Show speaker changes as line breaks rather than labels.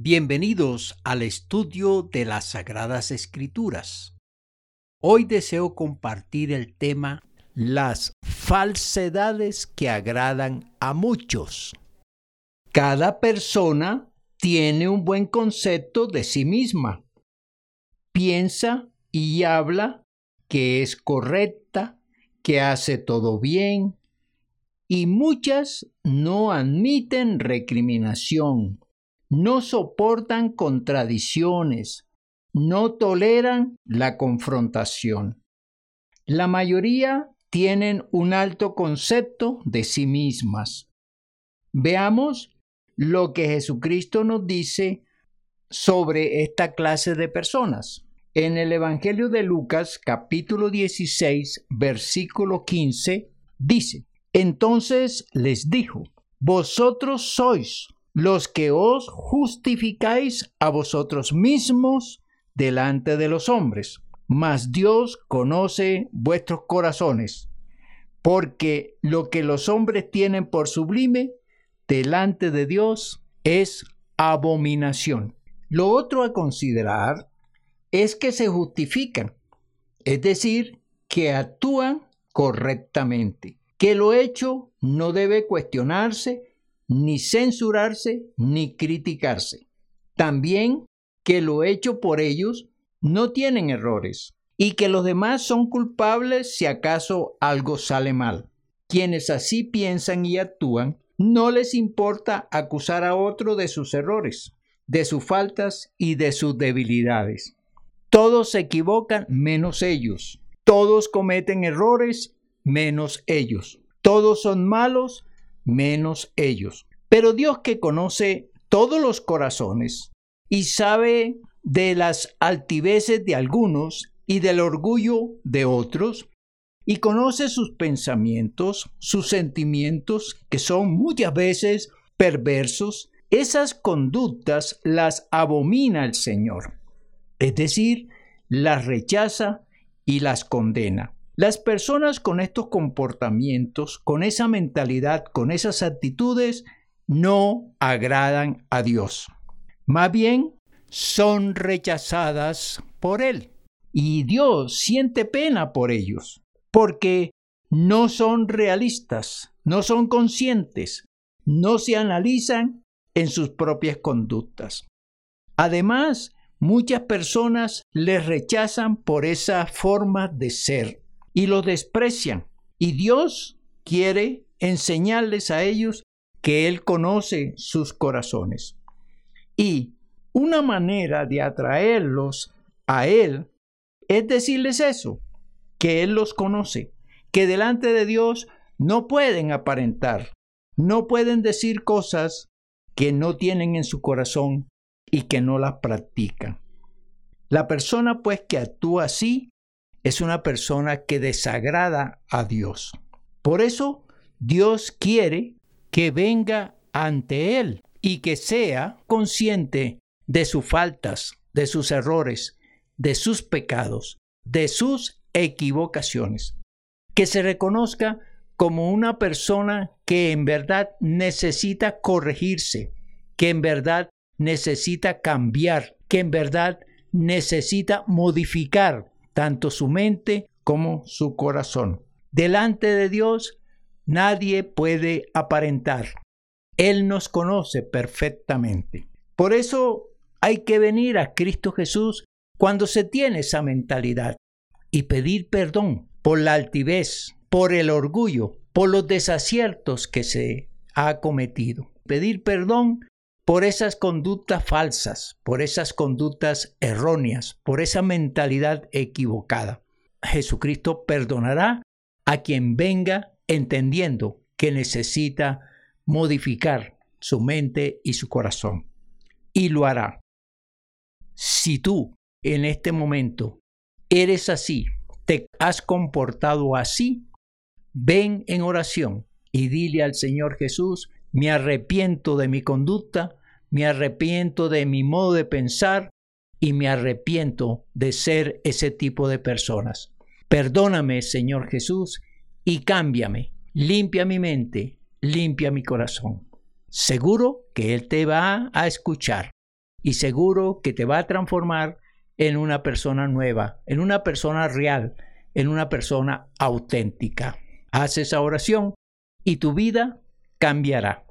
Bienvenidos al estudio de las Sagradas Escrituras. Hoy deseo compartir el tema Las falsedades que agradan a muchos. Cada persona tiene un buen concepto de sí misma. Piensa y habla que es correcta, que hace todo bien, y muchas no admiten recriminación no soportan contradicciones, no toleran la confrontación. La mayoría tienen un alto concepto de sí mismas. Veamos lo que Jesucristo nos dice sobre esta clase de personas. En el Evangelio de Lucas capítulo 16 versículo 15 dice, Entonces les dijo, Vosotros sois los que os justificáis a vosotros mismos delante de los hombres, mas Dios conoce vuestros corazones, porque lo que los hombres tienen por sublime delante de Dios es abominación. Lo otro a considerar es que se justifican, es decir, que actúan correctamente, que lo hecho no debe cuestionarse ni censurarse ni criticarse. También que lo hecho por ellos no tienen errores y que los demás son culpables si acaso algo sale mal. Quienes así piensan y actúan, no les importa acusar a otro de sus errores, de sus faltas y de sus debilidades. Todos se equivocan menos ellos. Todos cometen errores menos ellos. Todos son malos menos ellos. Pero Dios que conoce todos los corazones y sabe de las altiveces de algunos y del orgullo de otros, y conoce sus pensamientos, sus sentimientos, que son muchas veces perversos, esas conductas las abomina el Señor, es decir, las rechaza y las condena. Las personas con estos comportamientos, con esa mentalidad, con esas actitudes, no agradan a Dios. Más bien, son rechazadas por Él. Y Dios siente pena por ellos, porque no son realistas, no son conscientes, no se analizan en sus propias conductas. Además, muchas personas les rechazan por esa forma de ser y lo desprecian. Y Dios quiere enseñarles a ellos que Él conoce sus corazones. Y una manera de atraerlos a Él es decirles eso, que Él los conoce, que delante de Dios no pueden aparentar, no pueden decir cosas que no tienen en su corazón y que no las practican. La persona pues que actúa así es una persona que desagrada a Dios. Por eso Dios quiere que venga ante Él y que sea consciente de sus faltas, de sus errores, de sus pecados, de sus equivocaciones. Que se reconozca como una persona que en verdad necesita corregirse, que en verdad necesita cambiar, que en verdad necesita modificar tanto su mente como su corazón. Delante de Dios nadie puede aparentar. Él nos conoce perfectamente. Por eso hay que venir a Cristo Jesús cuando se tiene esa mentalidad y pedir perdón por la altivez, por el orgullo, por los desaciertos que se ha cometido. Pedir perdón por esas conductas falsas, por esas conductas erróneas, por esa mentalidad equivocada. Jesucristo perdonará a quien venga entendiendo que necesita modificar su mente y su corazón. Y lo hará. Si tú en este momento eres así, te has comportado así, ven en oración y dile al Señor Jesús, me arrepiento de mi conducta, me arrepiento de mi modo de pensar y me arrepiento de ser ese tipo de personas. Perdóname, Señor Jesús, y cámbiame, limpia mi mente, limpia mi corazón. Seguro que Él te va a escuchar y seguro que te va a transformar en una persona nueva, en una persona real, en una persona auténtica. Haz esa oración y tu vida cambiará.